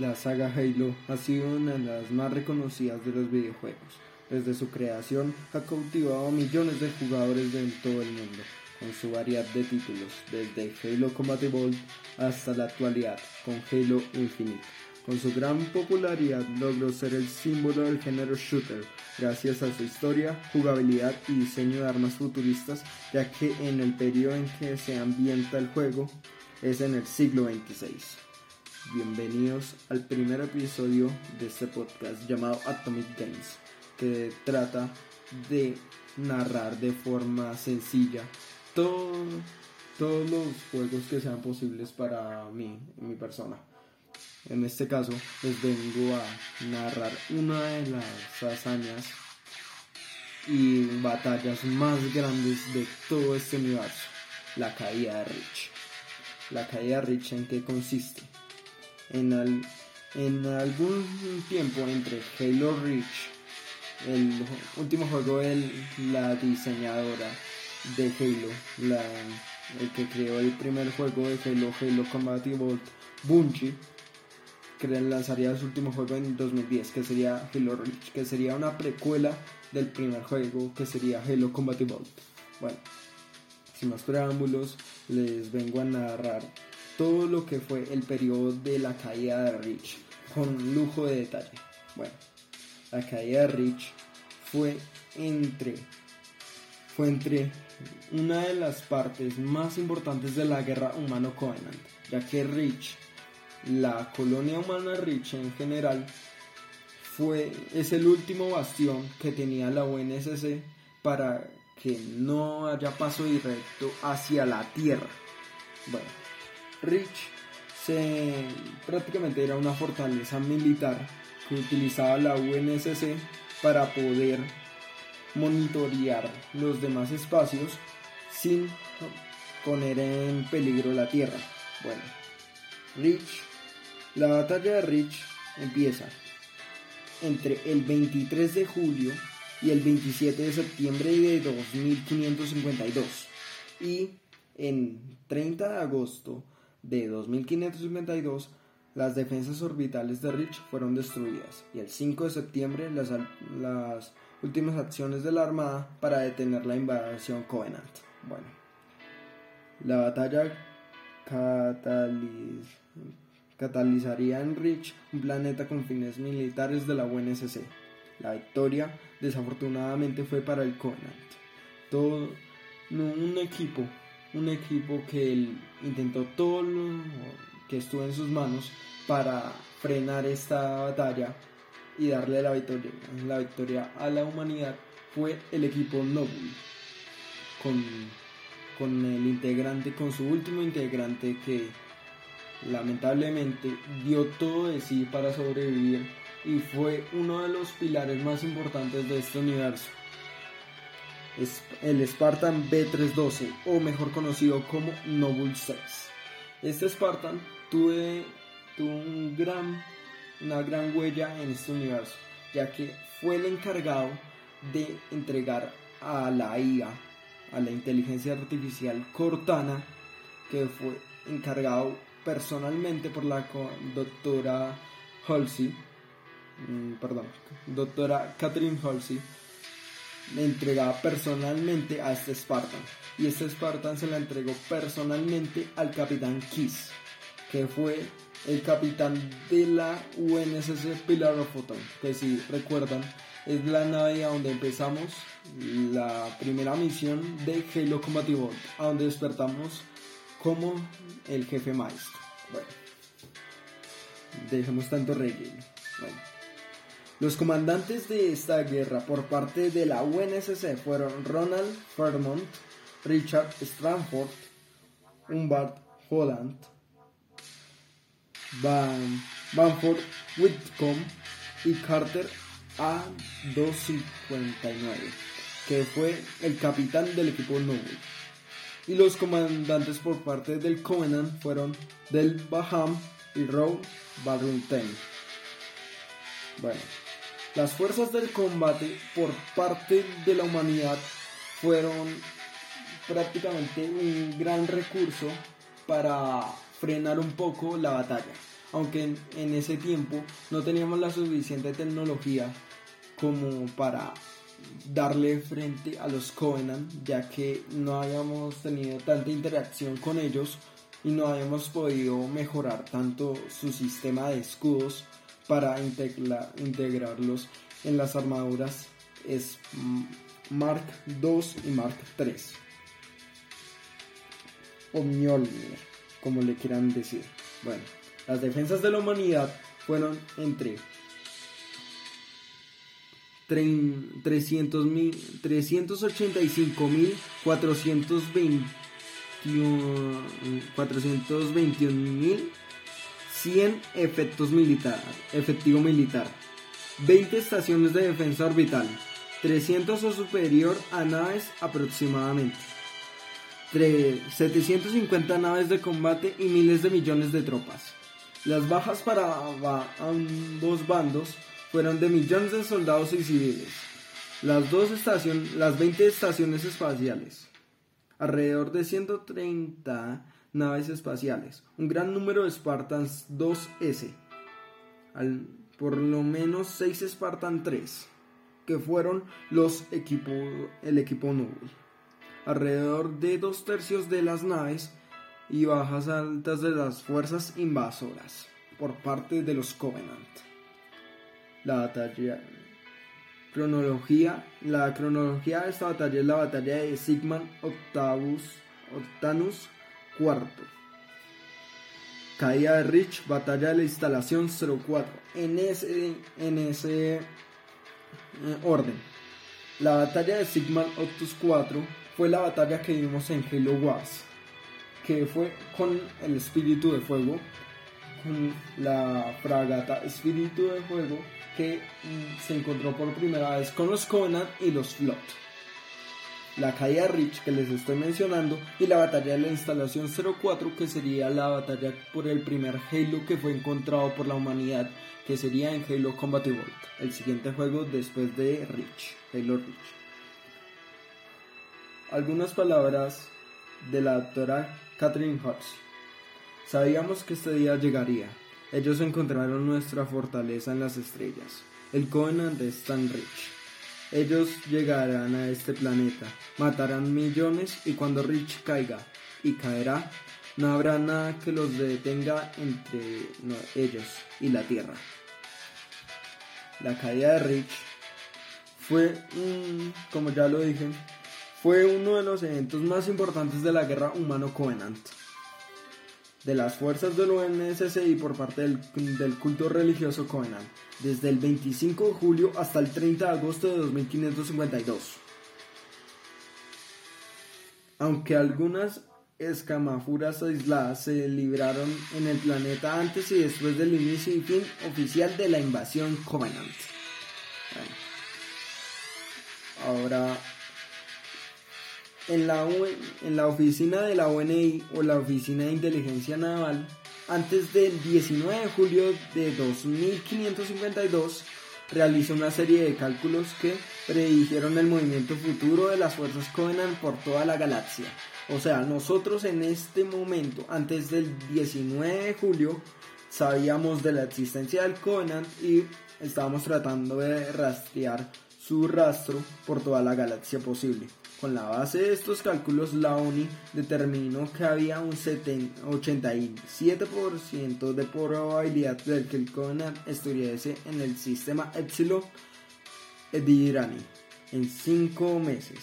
La saga Halo ha sido una de las más reconocidas de los videojuegos. Desde su creación ha cautivado a millones de jugadores de todo el mundo, con su variedad de títulos, desde Halo Combat Evolved hasta la actualidad, con Halo Infinite. Con su gran popularidad logró ser el símbolo del género shooter, gracias a su historia, jugabilidad y diseño de armas futuristas, ya que en el periodo en que se ambienta el juego es en el siglo XXVI. Bienvenidos al primer episodio de este podcast llamado Atomic Games, que trata de narrar de forma sencilla todos los juegos que sean posibles para mí, mi persona. En este caso, les vengo a narrar una de las hazañas y batallas más grandes de todo este universo, la caída de Rich. La caída de Rich en qué consiste? En, en algún tiempo entre Halo Reach, el último juego de la diseñadora de Halo, la, el que creó el primer juego de Halo, Halo Combat Evolved, Bungie, que lanzaría su último juego en 2010, que sería Halo Reach, que sería una precuela del primer juego, que sería Halo Combat Evolved. Bueno, sin más preámbulos, les vengo a narrar todo lo que fue el periodo de la caída de Reach, con lujo de detalle. Bueno, la caída de Reach fue entre fue entre una de las partes más importantes de la guerra humano Covenant, ya que Reach la colonia humana Rich en general fue, es el último bastión que tenía la UNSC para que no haya paso directo hacia la Tierra. Bueno, Rich se, prácticamente era una fortaleza militar que utilizaba la UNSC para poder monitorear los demás espacios sin poner en peligro la Tierra. Bueno, Rich la batalla de Rich empieza entre el 23 de julio y el 27 de septiembre de 2552 y en 30 de agosto de 2552 las defensas orbitales de Rich fueron destruidas y el 5 de septiembre las, últimas acciones de la Armada para detener la invasión Covenant. Bueno, la batalla catalizaría en Rich un planeta con fines militares de la UNSC. La victoria desafortunadamente fue para el Covenant. Todo un equipo, un equipo que intentó todo lo que estuvo en sus manos para frenar esta batalla y darle la victoria, la victoria a la humanidad fue el equipo Noble con, con el integrante, con su último integrante que lamentablemente dio todo de sí para sobrevivir y fue uno de los pilares más importantes de este universo. El Spartan B312 o mejor conocido como Noble 6. Este Spartan tuvo, un gran, una gran huella en este universo ya que fue el encargado de entregar a la IA, a la inteligencia artificial Cortana, que fue encargado personalmente por la doctora Halsey, mm, perdón, doctora Catherine Halsey, le entregaba personalmente a este Spartan. Y este Spartan se la entregó personalmente al capitán Kiss, que fue el capitán de la UNSC Pilar of Photon, que si recuerdan es la nave a donde empezamos la primera misión de Halo Combat Evolved, a donde despertamos como el jefe maestro. Bueno, dejemos tanto relleno. Los comandantes de esta guerra por parte de la UNSC fueron Ronald Fairmont, Richard Stranford, Humbert Holland, Van, Banford Whitcomb y Carter A259, que fue el capitán del equipo Noble y los comandantes por parte del Covenant fueron Del Baham y Row Barrington. Bueno, las fuerzas del combate por parte de la humanidad fueron prácticamente un gran recurso para frenar un poco la batalla. aunque en, ese tiempo no teníamos la suficiente tecnología como para darle frente a los Covenant, ya que no habíamos tenido tanta interacción con ellos y no habíamos podido mejorar tanto su sistema de escudos para integrarlos en las armaduras es Mark II y Mark III. O como le quieran decir. Bueno, las defensas de la humanidad fueron entre 385.421.100 efectos militar, efectivo militar, 20 estaciones de defensa orbital, 300 o superior a naves aproximadamente, 750 naves de combate y miles de millones de tropas. Las bajas para ambos bandos fueron de millones de soldados y civiles. Las, dos estaciones, las 20 estaciones espaciales, alrededor de 130 naves espaciales, un gran número de Spartans 2S, al, por lo menos 6 Spartan 3, que fueron los equipo, el equipo Noble. Alrededor de dos tercios de las naves y bajas altas de las fuerzas invasoras por parte de los Covenant. La batalla cronología la cronología de esta batalla es la batalla de Sigmund Octavus Octanus IV caída de Rich batalla de la instalación 04 en ese en ese eh, orden. La batalla de Sigmund Octus IV fue la batalla que vimos en Halo Wars que fue con el espíritu de fuego con la fragata espíritu de fuego que mm, se encontró por primera vez con los Conan y los Flot. La caída Rich que les estoy mencionando y la batalla de la instalación 04 que sería la batalla por el primer Halo que fue encontrado por la humanidad que sería en Halo Combat Evolved, el siguiente juego después de Rich, Halo Reach. Algunas palabras de la doctora Catherine Hodge. Sabíamos que este día llegaría. Ellos encontraron nuestra fortaleza en las estrellas. El Covenant de Stan Rich. Ellos llegarán a este planeta, matarán millones y cuando Rich caiga y caerá, no habrá nada que los detenga entre ellos y la Tierra. La caída de Rich fue, como ya lo dije, fue uno de los eventos más importantes de la guerra humano-covenant. De las fuerzas del y por parte del, del, culto religioso Covenant, desde el 25 de julio hasta el 30 de agosto de 2552. Aunque algunas escamafuras aisladas se libraron en el planeta antes y después del inicio y fin oficial de la invasión Covenant. Ahora en la, en la oficina de la UNI o la Oficina de Inteligencia Naval, antes del 19 de julio de 2552, realizó una serie de cálculos que predijeron el movimiento futuro de las fuerzas Covenant por toda la galaxia. O sea, nosotros en este momento, antes del 19 de julio, sabíamos de la existencia del Covenant y estábamos tratando de rastrear su rastro por toda la galaxia posible. Con la base de estos cálculos, la ONI determinó que había un 87% de probabilidad de que el Conan estuviese en el sistema Epsilon Edirani en 5 meses,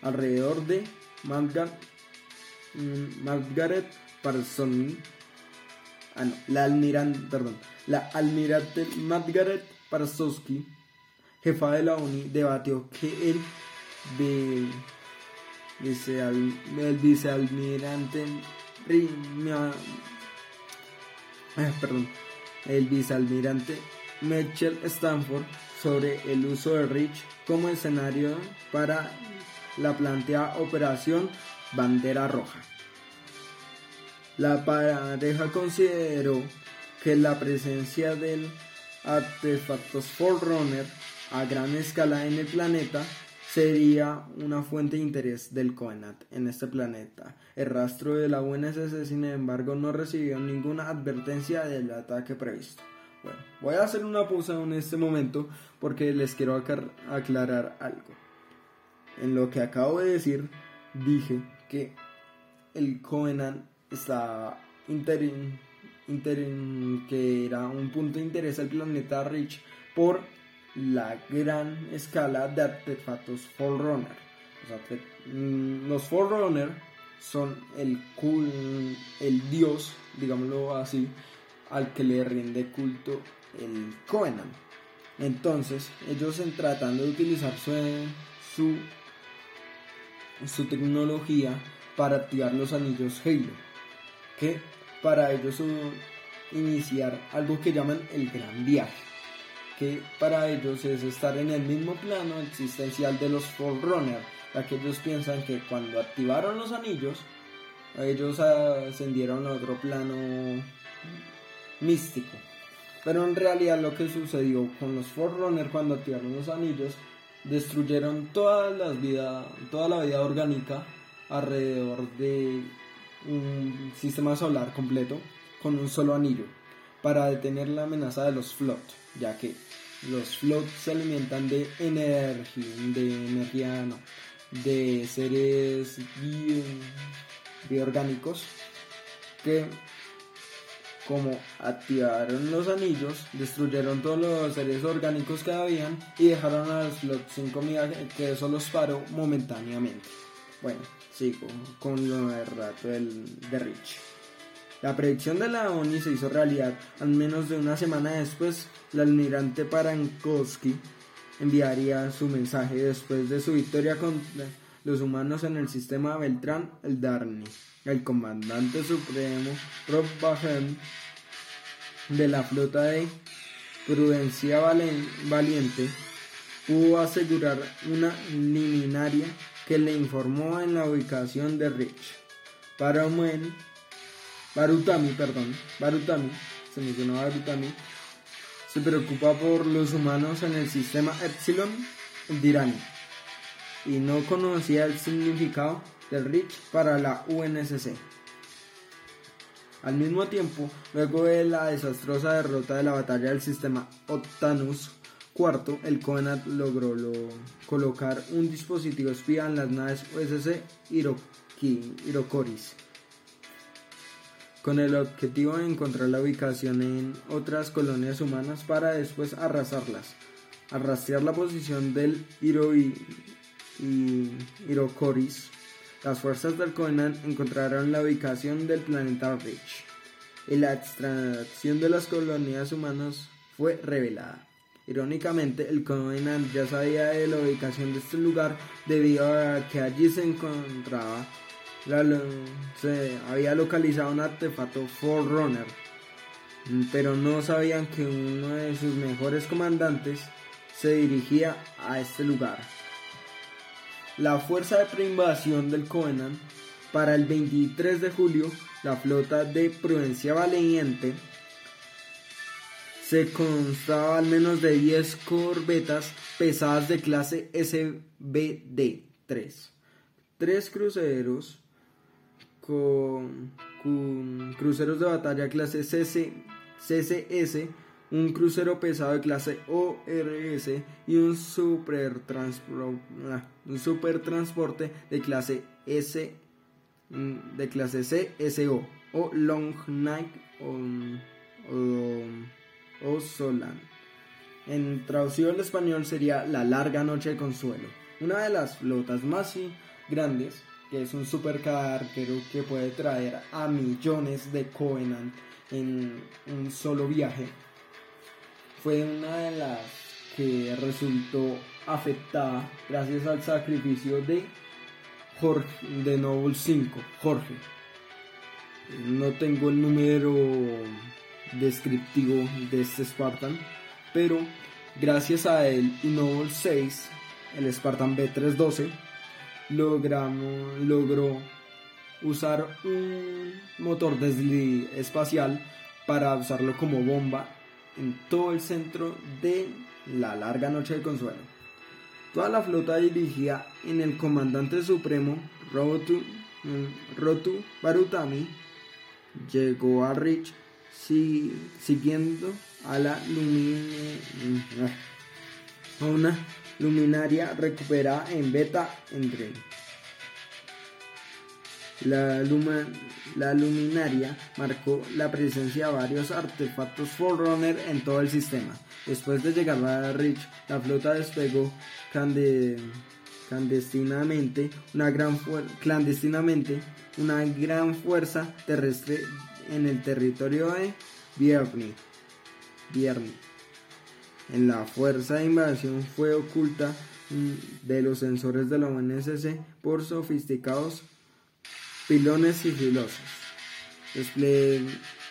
alrededor de mm, Margaret Parsoni, ah, la almirante, perdón, la almirante Margaret Parsowski, jefa de la ONI, debatió que el de dice el vicealmirante ah, perdón, el vicealmirante Mitchell Stanford sobre el uso de Rich como escenario para la planteada operación Bandera Roja. La pareja consideró que la presencia del artefactos Forerunner a gran escala en el planeta sería una fuente de interés del Covenant en este planeta. El rastro de la UNSC, sin embargo, no recibió ninguna advertencia del ataque previsto. Bueno, voy a hacer una pausa en este momento porque les quiero aclarar algo. En lo que acabo de decir, dije que el Covenant estaba interin, que era un punto de interés del planeta Rich por la gran escala de artefactos Forerunner. Mm, los Forerunner son el, el dios, digámoslo así, al que le rinde culto el Covenant. Entonces, ellos en tratando de utilizar su, su, su tecnología para activar los anillos Halo, que para ellos iniciar algo que llaman el gran viaje, que para ellos es estar en el mismo plano existencial de los Forerunner, ya que ellos piensan que cuando activaron los anillos, ellos ascendieron a otro plano místico. Pero en realidad lo que sucedió con los Forerunner cuando activaron los anillos, destruyeron toda, la vida orgánica alrededor de un sistema solar completo con un solo anillo para detener la amenaza de los Flood, ya que los Flood se alimentan de energía, de energía no, de seres bioorgánicos que como activaron los anillos, destruyeron todos los seres orgánicos que habían y dejaron a los Flood sin comida que eso los paró momentáneamente. Bueno, sigo con lo del rato del, de Rich. La predicción de la ONI se hizo realidad al menos de una semana después. El almirante Parankowski enviaría su mensaje después de su victoria contra los humanos en el sistema Beltrán el Darny. El comandante supremo Rob Bajen de la flota de Prudencia Valiente pudo asegurar una liminaria que le informó en la ubicación de Rich. Barutami, perdón, Barutami, se mencionó Barutami, se preocupa por los humanos en el sistema Epsilon Dirani. Y no conocía el significado del Rich para la UNSC. Al mismo tiempo, luego de la desastrosa derrota de la batalla del sistema Octanus, Cuarto, el Covenant logró colocar un dispositivo espía en las naves USS Hirokoris con el objetivo de encontrar la ubicación en otras colonias humanas para después arrasarlas. Al rastrear la posición del Hiro Hirokoris, las fuerzas del Covenant encontraron la ubicación del planeta Rich y la extracción de las colonias humanas fue revelada. Irónicamente, el Covenant ya sabía de la ubicación de este lugar debido a que allí se encontraba, se había localizado un artefacto Forerunner, pero no sabían que uno de sus mejores comandantes se dirigía a este lugar. La fuerza de preinvasión del Covenant para el 23 de julio, la flota de Prudencia Valiente se constaba al menos de 10 corbetas pesadas de clase SBD-3, tres cruceros con, cruceros de batalla clase CC, CCS, un crucero pesado de clase ORS y un super, ah, un super transporte de clase S mm, de clase CSO o Long Night o o Solan. En traducido al español sería La larga noche de consuelo. Una de las flotas más grandes, que es un supercarguero que puede traer a millones de Covenant en un solo viaje, fue una de las que resultó afectada gracias al sacrificio de Jorge de Noble 5, Jorge. No tengo el número descriptivo de este Spartan, pero gracias a el Innoble 6, el Spartan B312, logramos, logró usar un motor desli espacial para usarlo como bomba en todo el centro de la larga noche de consuelo. Toda la flota dirigida en el comandante supremo Rotu, mm, Rotu Barutami llegó a Rich siguiendo a la mm, a una luminaria recuperada en beta entre la, la, luminaria marcó la presencia de varios artefactos Forerunner en todo el sistema. Después de llegar a Rich, la flota despegó clandestinamente una gran, clandestinamente una gran fuerza terrestre en el territorio de Vierni. En la fuerza de invasión fue oculta de los sensores de la UNSC por sofisticados pilones sigilosos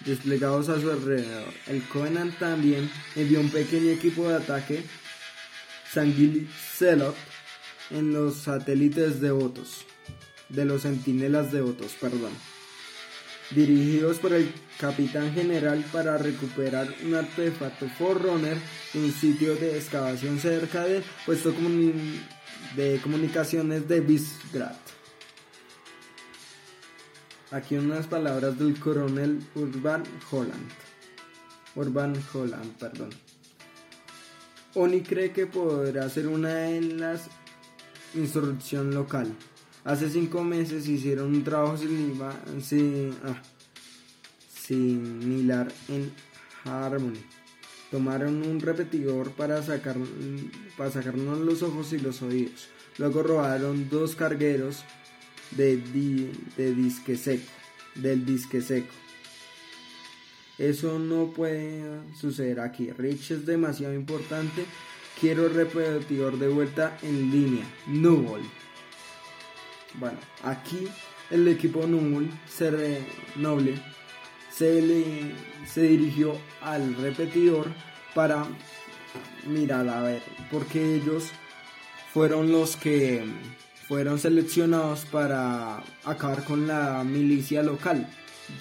desplegados a su alrededor. El Covenant también envió un pequeño equipo de ataque Sanguil Celot en los satélites devotos, de los centinelas devotos, perdón, dirigidos por el capitán general para recuperar un artefacto Forerunner en un sitio de excavación cerca del puesto de comunicaciones de Visgrad. Aquí unas palabras del coronel Urban Holland. Urban Holland, perdón. Oni cree que podrá ser una de las insurrección local. Hace cinco meses hicieron un trabajo ah, similar en Harmony. Tomaron un repetidor para, sacar, para sacarnos los ojos y los oídos. Luego robaron dos cargueros de, disque seco, del disque seco. Eso no puede suceder aquí. Rich es demasiado importante. Quiero repetidor de vuelta en línea. Null. Bueno, aquí el equipo Null se noble se, se dirigió al repetidor para mirar a ver, porque ellos fueron los que fueron seleccionados para acabar con la milicia local,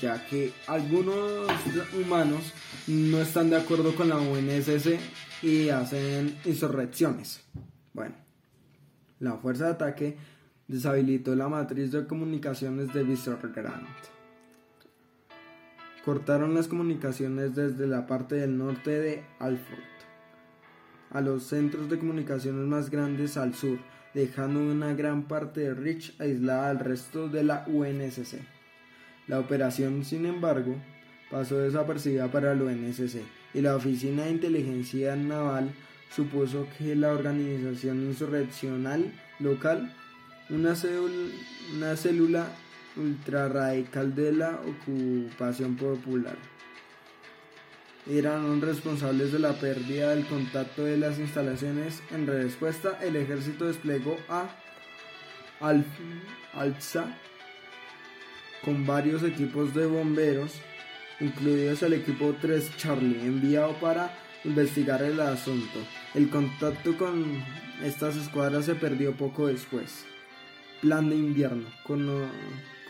ya que algunos humanos no están de acuerdo con la UNSC y hacen insurrecciones. Bueno, la fuerza de ataque deshabilitó la matriz de comunicaciones de Grant. Cortaron las comunicaciones desde la parte del norte de Alford a los centros de comunicaciones más grandes al sur dejando una gran parte de Rich aislada al resto de la UNSC. La operación, sin embargo, pasó desapercibida para la UNSC y la Oficina de Inteligencia Naval supuso que la organización insurreccional local, una, célula, una célula ultrarradical de la ocupación popular, eran responsables de la pérdida del contacto de las instalaciones. En respuesta, el ejército desplegó a Alza con varios equipos de bomberos, incluidos el equipo 3 Charlie, enviado para investigar el asunto. El contacto con estas escuadras se perdió poco después. Plan de invierno. Con,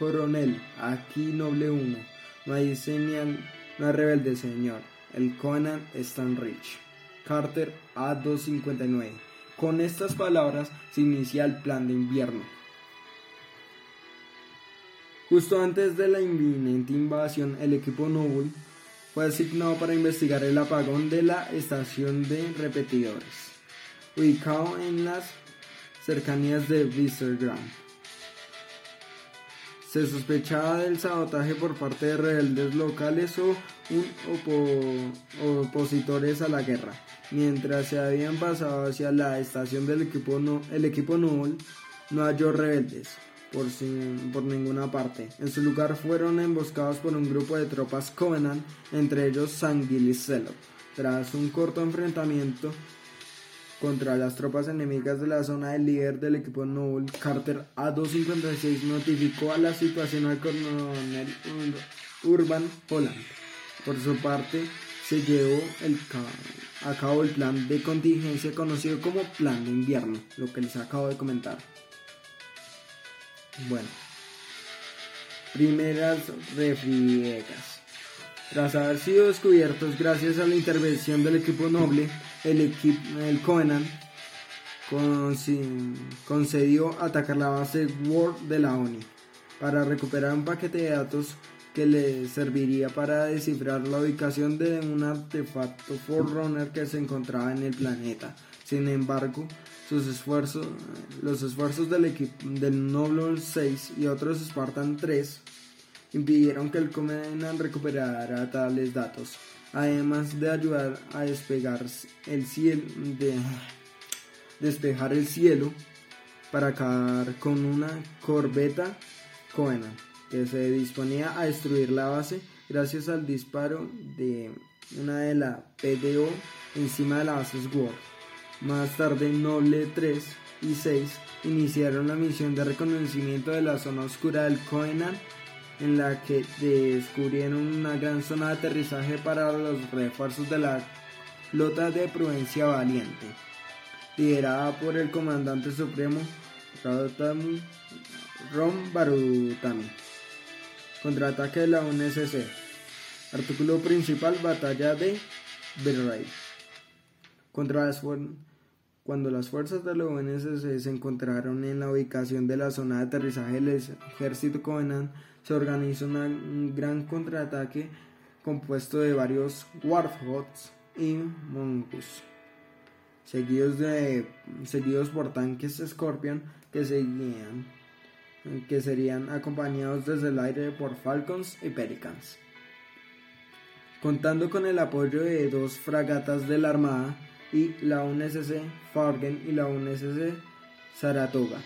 coronel, aquí noble 1. No hay señal, no hay rebelde, señor el Conan Stanrich. Carter A259. Con estas palabras se inicia el plan de invierno. Justo antes de la inminente invasión, el equipo Noble fue asignado para investigar el apagón de la estación de repetidores, ubicado en las cercanías de Vistergram. Se sospechaba del sabotaje por parte de rebeldes locales o opositores a la guerra. Mientras se habían pasado hacia la estación del equipo, no, el equipo no halló rebeldes por, por ninguna parte. En su lugar fueron emboscados por un grupo de tropas Covenant, entre ellos Sanguil y Tras un corto enfrentamiento, contra las tropas enemigas de la zona, el líder del equipo Noble, Carter A256, notificó a la situación al coronel Urban Holland. Por su parte, se llevó a cabo el plan de contingencia conocido como Plan de Invierno, lo que les acabo de comentar. Bueno, primeras refriegas. Tras haber sido descubiertos gracias a la intervención del equipo noble, el, equipo, el Covenant concedió atacar la base Word de la ONI para recuperar un paquete de datos que le serviría para descifrar la ubicación de un artefacto Forerunner que se encontraba en el planeta. Sin embargo, sus esfuerzos, los esfuerzos del equipo del Noble 6 y otros Spartan 3 impidieron que el Covenant recuperara tales datos, además de ayudar a despegar el cielo, de despejar el cielo para acabar con una corbeta Covenant que se disponía a destruir la base gracias al disparo de una de la PDO encima de la base Sword. Más tarde, Noble 3 y 6 iniciaron la misión de reconocimiento de la zona oscura del Covenant en la que descubrieron una gran zona de aterrizaje para los refuerzos de la flota de Prudencia Valiente, liderada por el comandante supremo Ron Barutami. Contraataque de la UNSC. Artículo principal, batalla de Belray. Contra las cuando las fuerzas de la UNSC se encontraron en la ubicación de la zona de aterrizaje del ejército Covenant, se organizó un gran contraataque compuesto de varios Warthogs y Mongoose, seguidos, de, seguidos por tanques Scorpion que seguían que serían acompañados desde el aire por Falcons y Pelicans. Contando con el apoyo de dos fragatas de la Armada y la UNSC Fargen y la UNSC Saratoga,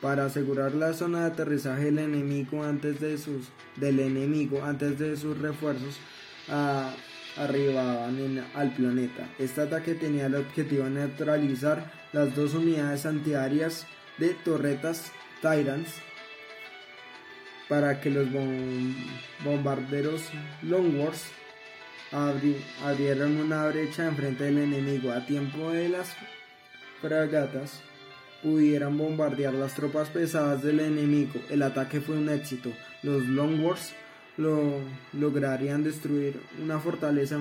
para asegurar la zona de aterrizaje del enemigo antes de sus, del enemigo antes de sus refuerzos arribaban al planeta. Este ataque tenía el objetivo de neutralizar las dos unidades antiaéreas de torretas Tyrants para que los bombarderos Longworth abrieran una brecha enfrente del enemigo a tiempo de las fragatas pudieran bombardear las tropas pesadas del enemigo. El ataque fue un éxito. Los Longworths lo, lograrían destruir una fortaleza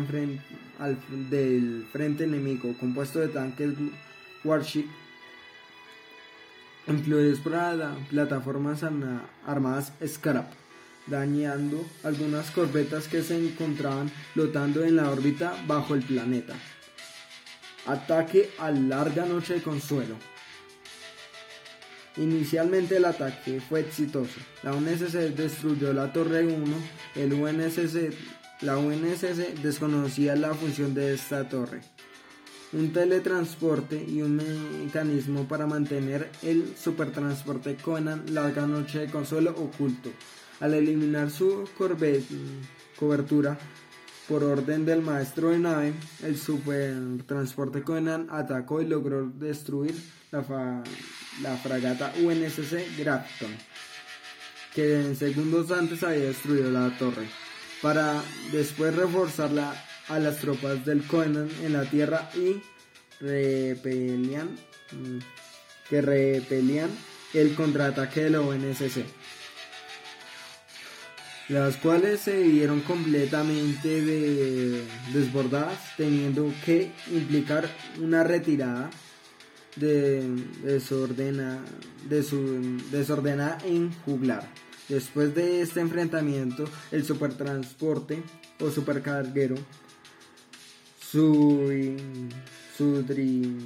del frente enemigo compuesto de tanques Warship incluidos por las plataformas armadas Scarab, dañando algunas corbetas que se encontraban flotando en la órbita bajo el planeta. Ataque a larga noche de consuelo. Inicialmente el ataque fue exitoso. La UNSC destruyó la Torre 1. El UNSC, la UNSC desconocía la función de esta torre un teletransporte y un mecanismo para mantener el supertransporte Conan larga noche de consuelo oculto. Al eliminar su cobertura por orden del maestro de nave, el supertransporte Conan atacó y logró destruir la, fragata UNSC Grafton, que en segundos antes había destruido la torre, para después reforzarla a las tropas del Conan en la tierra y repelían, mm, que repelían el contraataque de la ONSC, las cuales se vieron completamente desbordadas, teniendo que implicar una retirada de, desordena, de su, desordenada en juglar. Después de este enfrentamiento, el supertransporte o supercarguero su, sudri,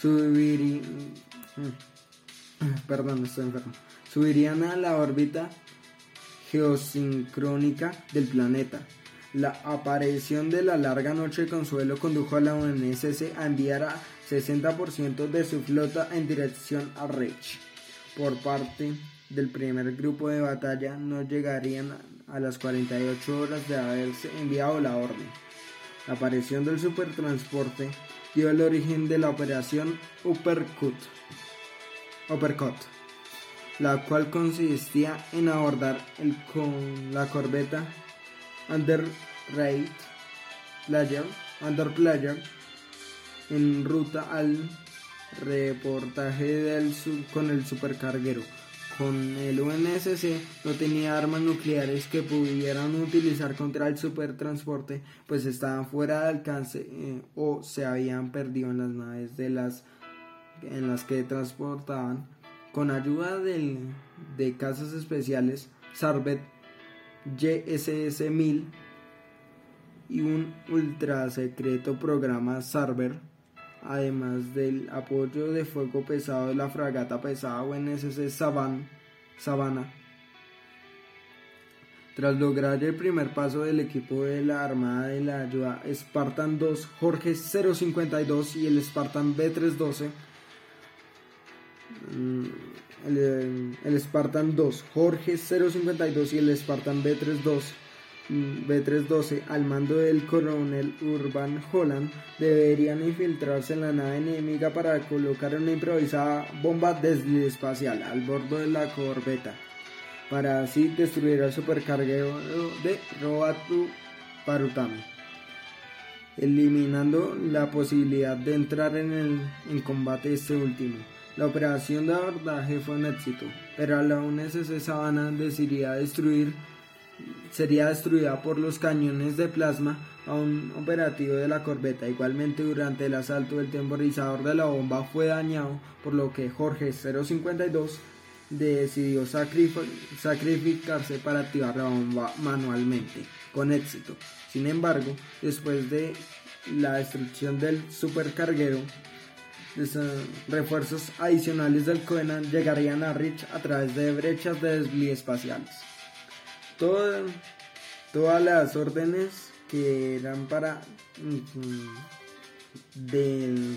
subiri, perdón, estoy enfermo, subirían a la órbita geosincrónica del planeta. La aparición de la larga noche de consuelo condujo a la UNSC a enviar a 60% de su flota en dirección a Reich. Por parte del primer grupo de batalla no llegarían a las 48 horas de haberse enviado la orden. La aparición del supertransporte dio el origen de la operación Uppercut, Uppercut la cual consistía en abordar el con la corbeta Under Player, Under Player en ruta al reportaje del con el supercarguero con el UNSC no tenía armas nucleares que pudieran utilizar contra el supertransporte, pues estaban fuera de alcance eh, o se habían perdido en las naves de las en las que transportaban. Con ayuda de casas especiales, Sarvet YSS-1000 y un ultra secreto programa Sarver además del apoyo de fuego pesado de la fragata pesada UNSC Savannah, Savannah. Tras lograr el primer paso del equipo de la Armada de la Ayuda Spartan 2 Jorge 052 y el Spartan B312, mm, el, el Spartan 2 Jorge 052 y el Spartan B312 B-312 al mando del coronel Urban Holland deberían infiltrarse en la nave enemiga para colocar una improvisada bomba espacial al bordo de la corbeta para así destruir el supercarguero de Robatu Parutami eliminando la posibilidad de entrar en, el, en combate este último. La operación de abordaje fue un éxito, pero la UNSC decidiría destruir sería destruida por los cañones de plasma a un operativo de la corbeta. Igualmente, durante el asalto, el temporizador de la bomba fue dañado, por lo que Jorge 052 decidió sacrificarse para activar la bomba manualmente, con éxito. Sin embargo, después de la destrucción del supercarguero, refuerzos adicionales del Covenant llegarían a Rich a través de brechas de desvío espaciales. Todas las órdenes que eran para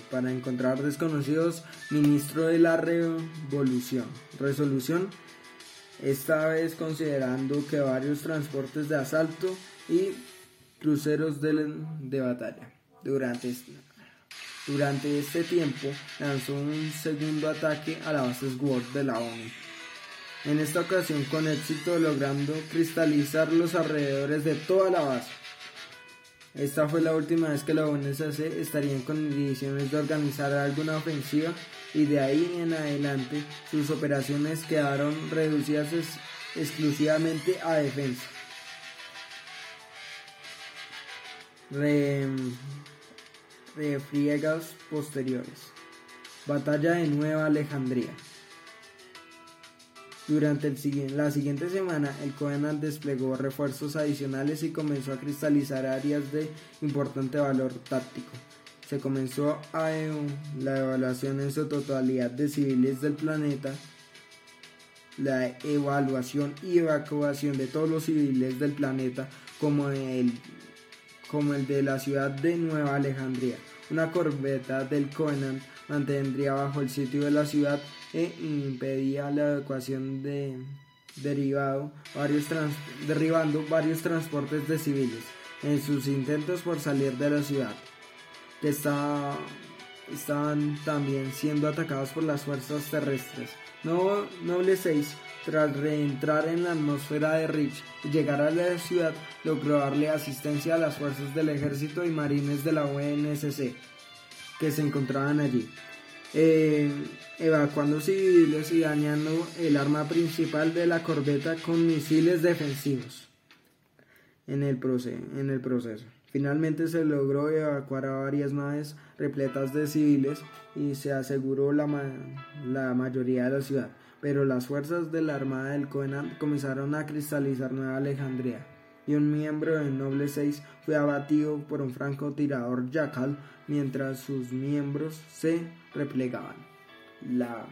para encontrar desconocidos ministro de la revolución resolución esta vez considerando que varios transportes de asalto y cruceros de, de batalla durante este, durante este tiempo lanzó un segundo ataque a la base SWORD de la ONU en esta ocasión con éxito logrando cristalizar los alrededores de toda la base. Esta fue la última vez que la UNSC estaría en condiciones de organizar alguna ofensiva y de ahí en adelante sus operaciones quedaron reducidas exclusivamente a defensa. Refriegas posteriores. Batalla de Nueva Alejandría. Durante la siguiente semana, el Covenant desplegó refuerzos adicionales y comenzó a cristalizar áreas de importante valor táctico. Se comenzó a la evaluación en su totalidad de civiles del planeta, la evaluación y evacuación de todos los civiles del planeta, como el, como el de la ciudad de Nueva Alejandría. Una corbeta del Covenant mantendría bajo el sitio de la ciudad e impedía la evacuación de derivado varios derribando varios transportes de civiles en sus intentos por salir de la ciudad, que estaban también siendo atacados por las fuerzas terrestres. No, Noble 6, tras reentrar en la atmósfera de Rich y llegar a la ciudad, logró darle asistencia a las fuerzas del ejército y marines de la UNSC que se encontraban allí. Eh, evacuando civiles y dañando el arma principal de la corbeta con misiles defensivos en el, proceso. Finalmente se logró evacuar a varias naves repletas de civiles y se aseguró la mayoría de la ciudad, pero las fuerzas de la Armada del Covenant comenzaron a cristalizar Nueva Alejandría y un miembro del Noble 6 fue abatido por un francotirador Jackal mientras sus miembros se replegaban. La,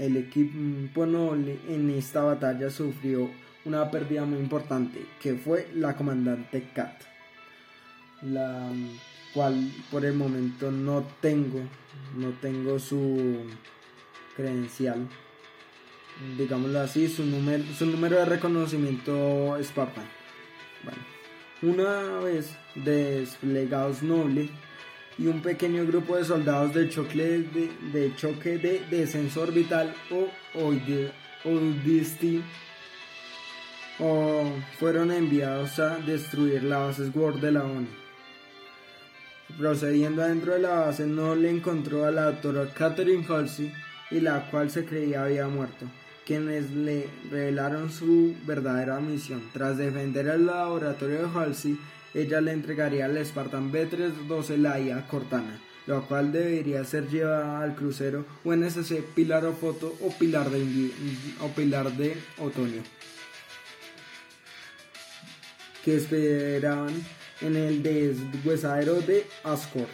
el equipo noble en esta batalla sufrió una pérdida muy importante que fue la comandante Kat, la cual por el momento no tengo, no tengo su credencial, digámoslo así, su número, su número de reconocimiento Spartan. Bueno, una vez desplegados nobles y un pequeño grupo de soldados de choque de, de choque de descenso orbital o ODST o fueron enviados a destruir la base SWORD de la ONU. Procediendo adentro de la base, no le encontró a la doctora Catherine Halsey y la cual se creía había muerto. Quienes le revelaron su verdadera misión. Tras defender el laboratorio de Halsey, ella le entregaría al Spartan B-312 la IA Cortana, lo cual debería ser llevada al crucero UNSC Pilar o Foto o Pilar de, o Pilar de Otoño, que esperaban en el deshuesadero de Ascot.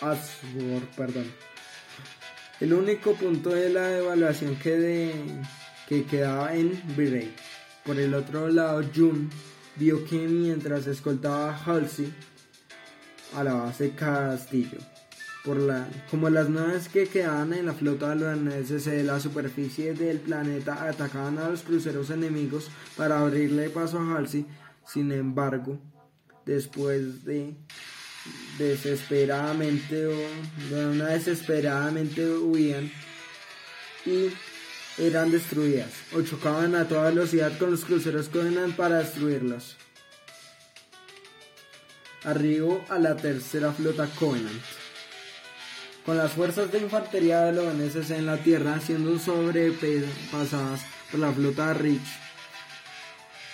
Asgore, perdón. El único punto de la evaluación que, que quedaba en Virrey. Por el otro lado, June vio que mientras escoltaba a Halsey a la base Castillo, por la, como las naves que quedaban en la flota de de la superficie del planeta atacaban a los cruceros enemigos para abrirle paso a Halsey, sin embargo, después de desesperadamente o de una desesperadamente huían y eran destruidas o chocaban a toda velocidad con los cruceros Covenant para destruirlos. Arribó a la tercera flota Covenant. Con las fuerzas de infantería de los ONSC en la tierra siendo sobrepasadas por la flota Rich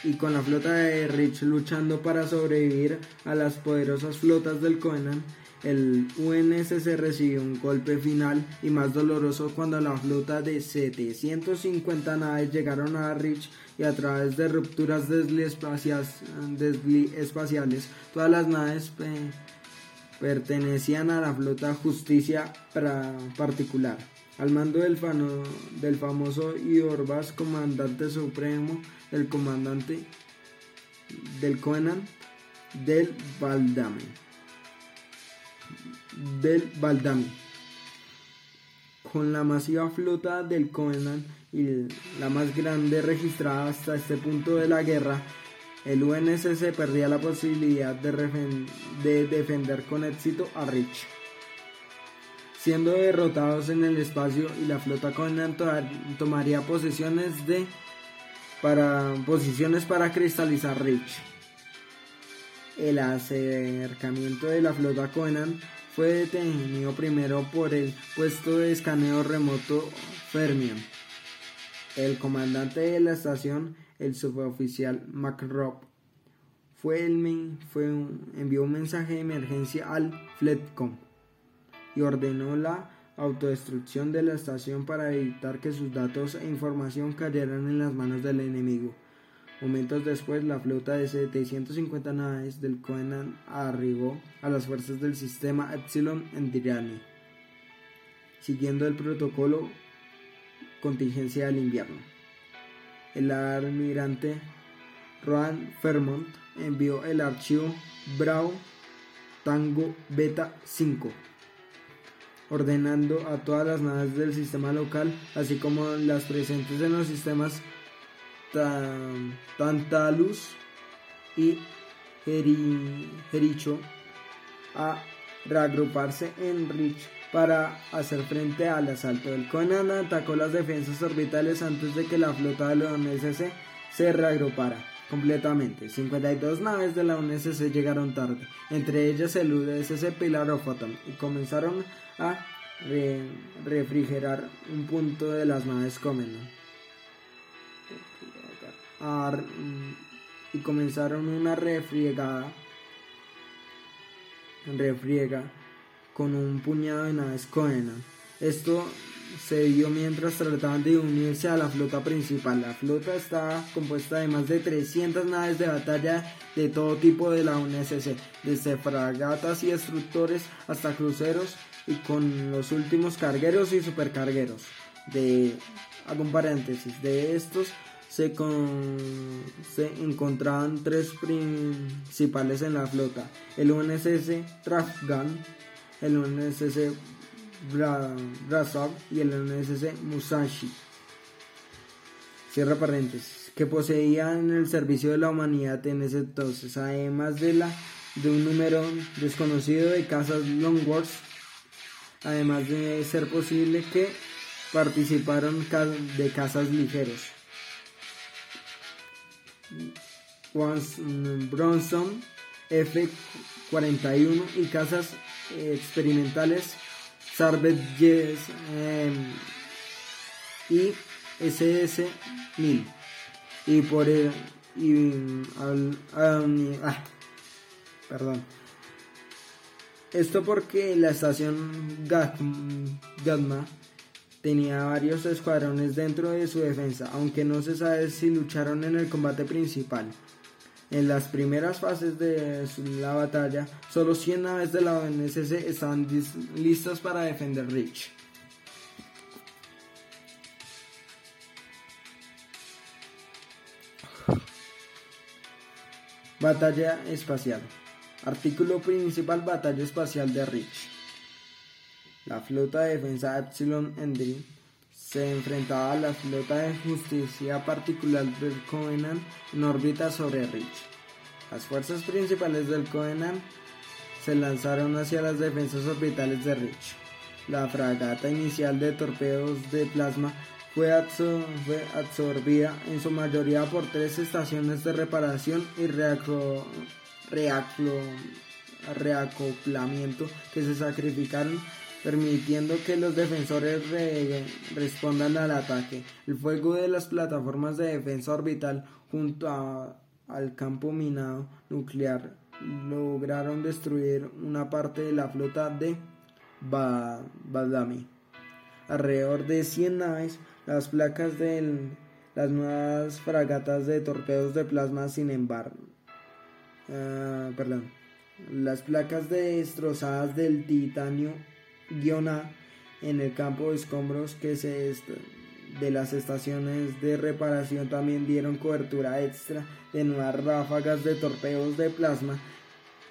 y con la flota de Rich luchando para sobrevivir a las poderosas flotas del Conan, el UNSC recibió un golpe final y más doloroso cuando la flota de 750 naves llegaron a Rich y a través de rupturas espaciales todas las naves pertenecían a la flota Justicia particular. Al mando del, del famoso Iorbas, comandante supremo, el comandante del Conan del Valdame. Del Valdame. Con la masiva flota del Conan y la más grande registrada hasta este punto de la guerra, el UNSC perdía la posibilidad de, de defender con éxito a Rich siendo derrotados en el espacio y la flota Conan tomaría posiciones de para posiciones para cristalizar Rich. El acercamiento de la flota Conan fue detenido primero por el puesto de escaneo remoto Fermion. El comandante de la estación, el suboficial McRob, fue el, fue envió un mensaje de emergencia al Fletcom y ordenó la autodestrucción de la estación para evitar que sus datos e información cayeran en las manos del enemigo. Momentos después, la flota de 750 naves del Conan arribó a las fuerzas del sistema Epsilon en Tirani, siguiendo el protocolo contingencia del invierno. El almirante Roan Fermont envió el archivo Bravo Tango Beta 5 ordenando a todas las naves del sistema local, así como las presentes en los sistemas Tantalus y Jericho, a reagruparse en Rich para hacer frente al asalto. El Conan atacó las defensas orbitales antes de que la flota de la UNSC se reagrupara completamente. 52 naves de la UNSC llegaron tarde, entre ellas el USS Pilar of Photon, y comenzaron a refrigerar un punto de las naves Comenon. y comenzaron una refriegada refriega con un puñado de naves Coenan. Esto se dio mientras trataban de unirse a la flota principal. La flota estaba compuesta de más de 300 naves de batalla de todo tipo de la UNSC, desde fragatas y destructores hasta cruceros y con los últimos cargueros y supercargueros. De, paréntesis, de estos se, se encontraban tres principales en la flota, el UNSS Trafgan, el Y el UNSS Musashi. Cierra paréntesis. Que poseían el servicio de la humanidad en ese entonces, además de, la, de un número desconocido de casas Longworth, además de ser posible que participaron de casas ligeros. Bronson F-41 y casas experimentales Sarvet em, y SS-1000 y por el, y, ah, perdón. Esto porque la estación Gatma tenía varios escuadrones dentro de su defensa, aunque no se sabe si lucharon en el combate principal. En las primeras fases de la batalla, solo 100 naves de la ONSS estaban listas para defender Rich. Batalla espacial. Artículo principal Batalla espacial de Rich. La flota de defensa Epsilon Endry se enfrentaba a la flota de justicia particular del Covenant en órbita sobre Rich. Las fuerzas principales del Covenant se lanzaron hacia las defensas orbitales de Rich. La fragata inicial de torpedos de plasma fue, absorbida en su mayoría por tres estaciones de reparación y reacoplamiento que se sacrificaron permitiendo que los defensores respondan al ataque. El fuego de las plataformas de defensa orbital junto al campo minado nuclear lograron destruir una parte de la flota de Badami. Alrededor de 100 naves, las placas de las nuevas fragatas de torpedos de plasma, sin embargo, ah, perdón, las placas destrozadas del titanio A en el campo de escombros que se de las estaciones de reparación también dieron cobertura extra de nuevas ráfagas de torpedos de plasma.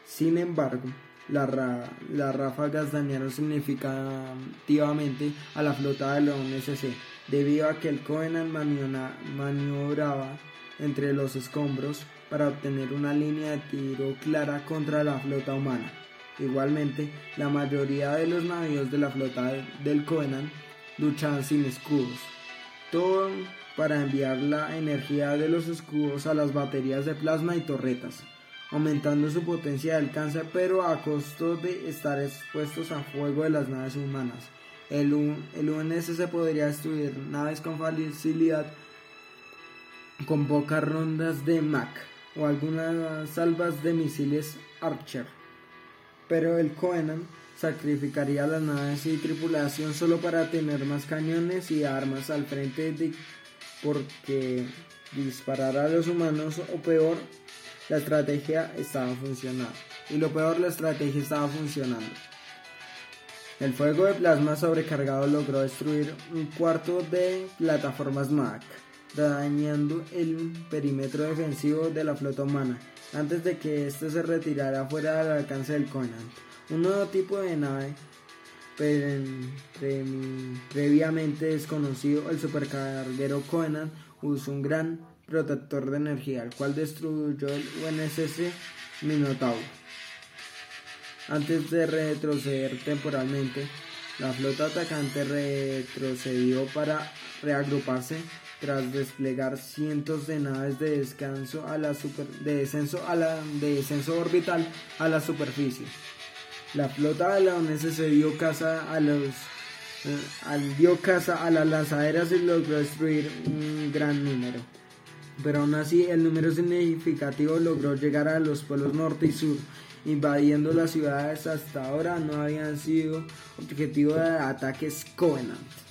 Sin embargo, las ráfagas dañaron significativamente a la flota de la ONSC, debido a que el Covenant maniobraba entre los escombros para obtener una línea de tiro clara contra la flota humana. Igualmente, la mayoría de los navíos de la flota del Covenant luchaban sin escudos, todo para enviar la energía de los escudos a las baterías de plasma y torretas aumentando su potencia de alcance, pero a costo de estar expuestos a fuego de las naves humanas. El, el UNSC podría destruir naves con facilidad con pocas rondas de MAC o algunas salvas de misiles Archer. Pero el Covenant sacrificaría las naves y tripulación solo para tener más cañones y armas al frente de porque disparar a los humanos o peor la estrategia estaba funcionando. Y lo peor, la estrategia estaba funcionando. El fuego de plasma sobrecargado logró destruir un cuarto de plataformas MAC, dañando el perímetro defensivo de la flota humana, antes de que éste se retirara fuera del alcance del Conan. Un nuevo tipo de nave previamente desconocido, el supercarguero Conan, usó un gran protector de energía, el cual destruyó el UNSC Minotaur. Antes de retroceder temporalmente, la flota atacante retrocedió para reagruparse tras desplegar cientos de naves de descanso a la de descenso a la de descenso orbital a la superficie. La flota de la UNSC dio a los eh, dio caza a las lanzaderas y logró destruir un gran número pero aún así el número significativo logró llegar a los pueblos norte y sur, invadiendo las ciudades hasta ahora no habían sido objetivo de ataques Covenant.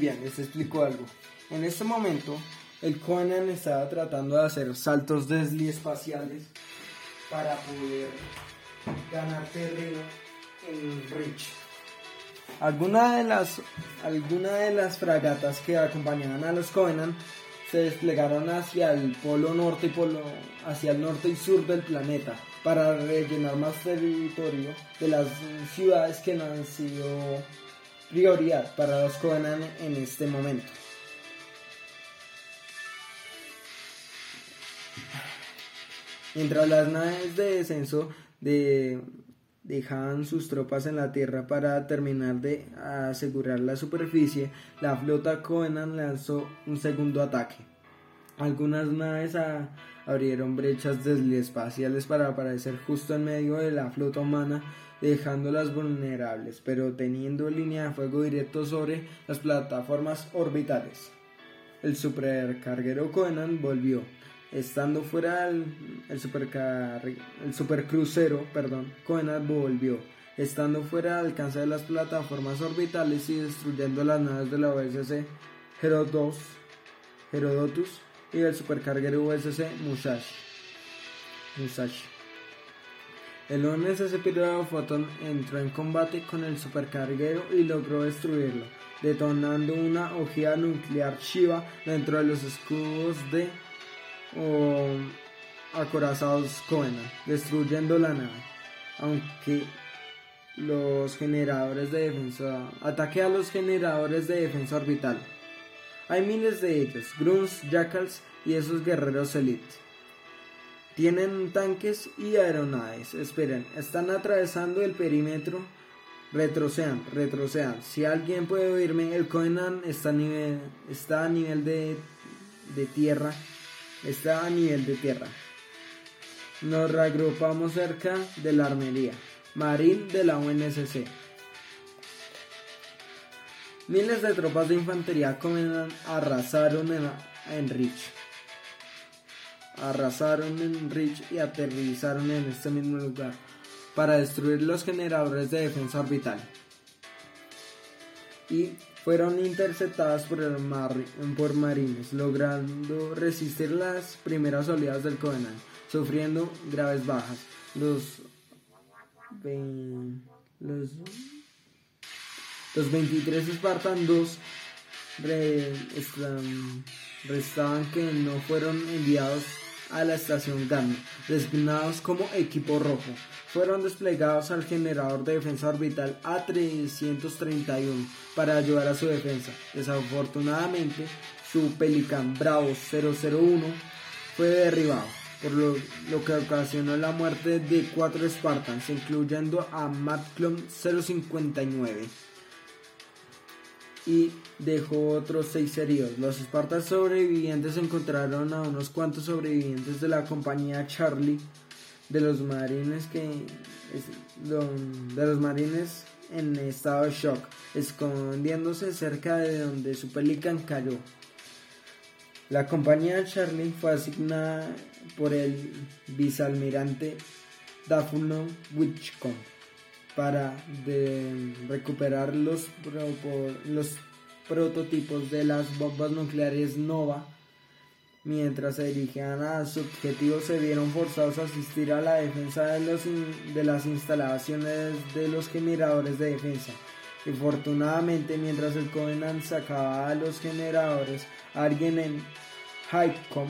Bien, les explico algo. En este momento, el Conan estaba tratando de hacer saltos desli espaciales para poder ganar terreno en Rich. Algunas de las, alguna de las fragatas que acompañaban a los Conan se desplegaron hacia el polo norte y polo, hacia el norte y sur del planeta para rellenar más territorio de las ciudades que no han sido prioridad para los Conan en este momento. Mientras las naves de descenso de dejaban sus tropas en la tierra para terminar de asegurar la superficie, la flota Conan lanzó un segundo ataque. Algunas naves abrieron brechas espaciales para aparecer justo en medio de la flota humana, dejándolas vulnerables, pero teniendo línea de fuego directo sobre las plataformas orbitales. El supercarguero Conan volvió, estando fuera el, el, supercrucero, perdón, Conan volvió, estando fuera de alcance de las plataformas orbitales y destruyendo las naves de la USS Herodotus, Herodotus y del supercarguero USS Musashi. Musashi. El USS Pirata Photon entró en combate con el supercarguero y logró destruirlo, detonando una ojiva nuclear Shiva dentro de los escudos de o acorazados Coena, destruyendo la nave. Aunque los generadores de defensa ataque a los generadores de defensa orbital. Hay miles de ellos, Grunts, Jackals y esos guerreros elite. Tienen tanques y aeronaves. Esperen, están atravesando el perímetro. Retrocedan, retrocedan. Si alguien puede oírme, el Conan está a nivel, está a nivel de, de tierra. Está a nivel de tierra. Nos reagrupamos cerca de la armería. Marín de la UNSC. Miles de tropas de infantería arrasaron en, Rich. Arrasaron en Rich y aterrizaron en este mismo lugar para destruir los generadores de defensa orbital. Y fueron interceptadas por, el por marines, logrando resistir las primeras oleadas del Covenant, sufriendo graves bajas. Los, los los 23 Spartan 2 restaban que no fueron enviados a la estación Gamma, designados como equipo rojo. Fueron desplegados al generador de defensa orbital A331 para ayudar a su defensa. Desafortunadamente, su Pelican Bravo 001 fue derribado, por lo, que ocasionó la muerte de cuatro Spartans, incluyendo a Matclum 059 y dejó otros seis heridos. Los espartas sobrevivientes encontraron a unos cuantos sobrevivientes de la compañía Charlie de los marines que de los marines en estado de shock, escondiéndose cerca de donde su pelican cayó. La compañía Charlie fue asignada por el vicealmirante Daphne Witchcomb para recuperar los, los prototipos de las bombas nucleares Nova. Mientras se dirigían a su objetivo se vieron forzados a asistir a la defensa de, los de las instalaciones de los generadores de defensa. Y fortunadamente mientras el Covenant sacaba a los generadores, alguien en Hypecom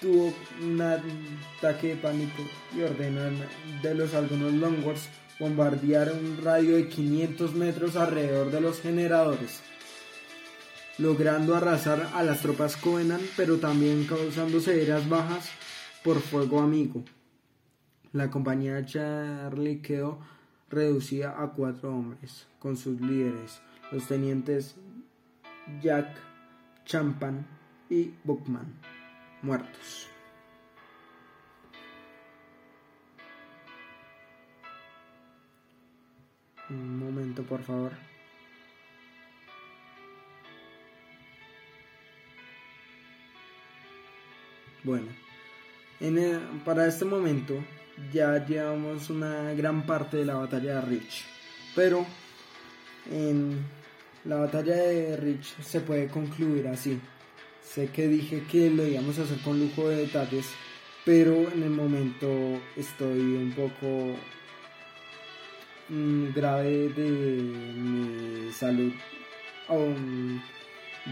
tuvo un ataque de pánico y ordenó de los algunos Longwords bombardear un radio de 500 metros alrededor de los generadores, logrando arrasar a las tropas Covenant, pero también causando severas bajas por fuego amigo. La compañía Charlie quedó reducida a cuatro hombres, con sus líderes, los tenientes Jack, Champan y Buckman, muertos. Un momento, por favor. Bueno, para este momento ya llevamos una gran parte de la batalla de Rich. Pero en la batalla de Rich se puede concluir así. Sé que dije que lo íbamos a hacer con lujo de detalles, pero en el momento estoy un poco grave de mi salud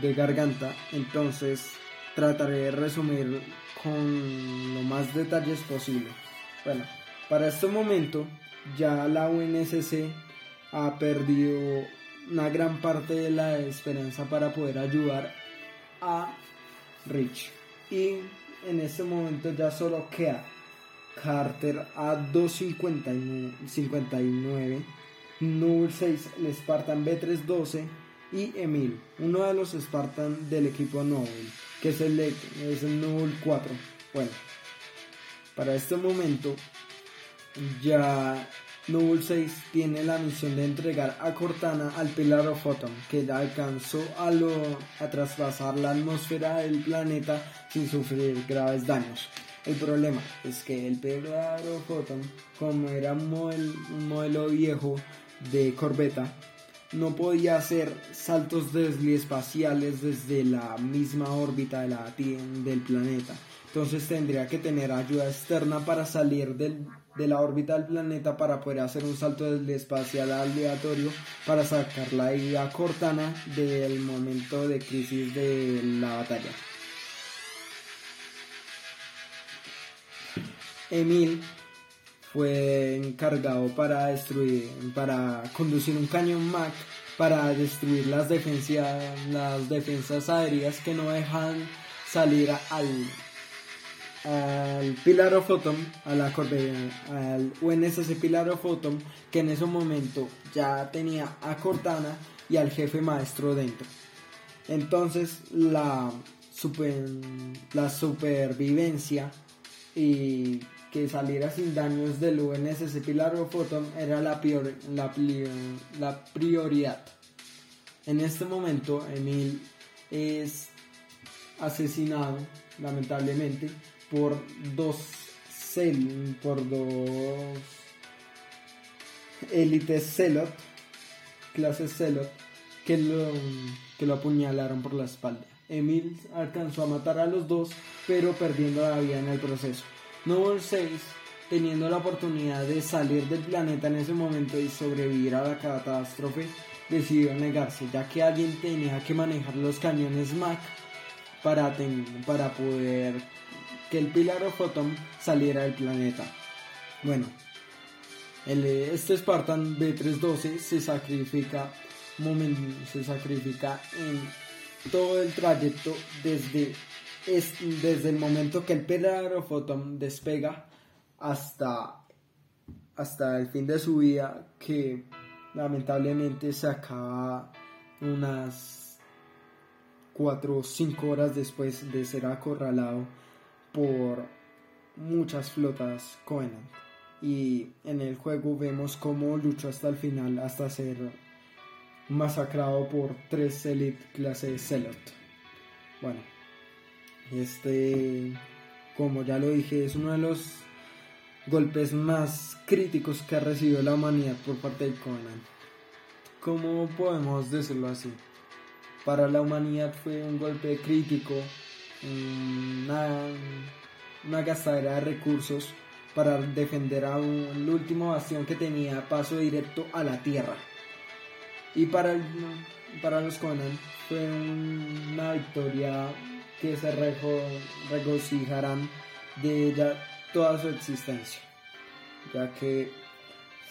de garganta, entonces trataré de resumir con lo más detalles posible. Bueno, para este momento ya la UNSC ha perdido una gran parte de la esperanza para poder ayudar a Rich y en este momento ya solo queda Carter a 259, Null 6 el Spartan B312 y Emil, uno de los Spartan del equipo Nobel, que es el, es el Null 4. Bueno, para este momento ya Noble 6 tiene la misión de entregar a Cortana al Pilar of Photon, que alcanzó a, a traspasar la atmósfera del planeta sin sufrir graves daños. El problema es que el of Photon, como era un modelo, viejo de corbeta, no podía hacer saltos espaciales desde la misma órbita del planeta. Entonces tendría que tener ayuda externa para salir de la órbita del planeta para poder hacer un salto del espacial aleatorio para sacar la a Cortana del momento de crisis de la batalla. Emil fue encargado para destruir, para conducir un cañón Mac para destruir las defensas, las defensas aéreas que no dejan salir al, al Pilar of Photon, a la al UNSC Pilar of Photon, que en ese momento ya tenía a Cortana y al jefe maestro dentro. Entonces la, super, la supervivencia y que saliera sin daños del UNSC Pilar Photon era la, la, la prioridad. En este momento Emil es asesinado lamentablemente por dos cel por dos élites celot clases celot que lo, que lo apuñalaron por la espalda. Emil alcanzó a matar a los dos, pero perdiendo la vida en el proceso. Noble 6, teniendo la oportunidad de salir del planeta en ese momento y sobrevivir a la catástrofe, decidió negarse, ya que alguien tenía que manejar los cañones Mac para, para poder que el Pilar of Photon saliera del planeta. Bueno, el, este Spartan B312 se sacrifica, se sacrifica en todo el trayecto desde, desde el momento que el Pilar of Photon despega hasta, hasta el fin de su vida que lamentablemente se acaba unas 4 o 5 horas después de ser acorralado por muchas flotas Covenant. Y en el juego vemos cómo luchó hasta el final, hasta ser masacrado por tres Elite clase Celot. Bueno, este, como ya lo dije, es uno de los golpes más críticos que ha recibido la humanidad por parte de Covenant. ¿Cómo podemos decirlo así? Para la humanidad fue un golpe crítico una, una gastadera de recursos para defender a un, el último bastión que tenía paso directo a la tierra. Y para, para los Conan fue una victoria que se regocijarán de ella toda su existencia, ya que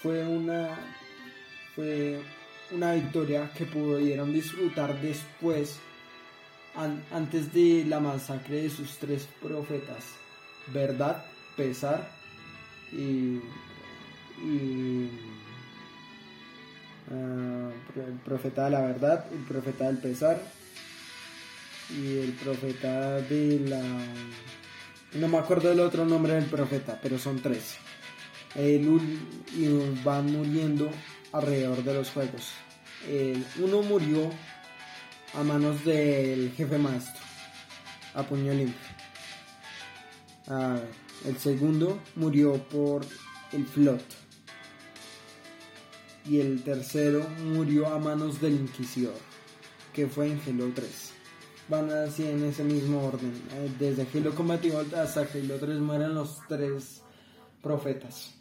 fue una, fue una victoria que pudieron disfrutar después antes de la masacre de sus tres profetas, verdad, pesar y, ah, el profeta de la verdad, el profeta del pesar y el profeta de la... No me acuerdo del otro nombre del profeta, pero son tres. y van muriendo alrededor de los juegos. uno murió a manos del jefe maestro, a puño limpio. Ah, el segundo murió por el flot. Y el tercero murió a manos del inquisidor, que fue en Halo 3. Van así en ese mismo orden. Eh, desde Halo Combativo hasta Halo 3 mueren los tres profetas.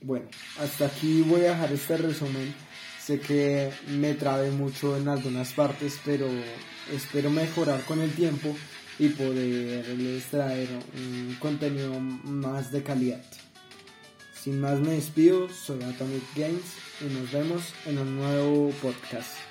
Bueno, hasta aquí voy a dejar este resumen Sé que me trabe mucho en algunas partes, pero espero mejorar con el tiempo y poderles traer un contenido más de calidad. Sin más me despido, soy Atomic Games y nos vemos en un nuevo podcast.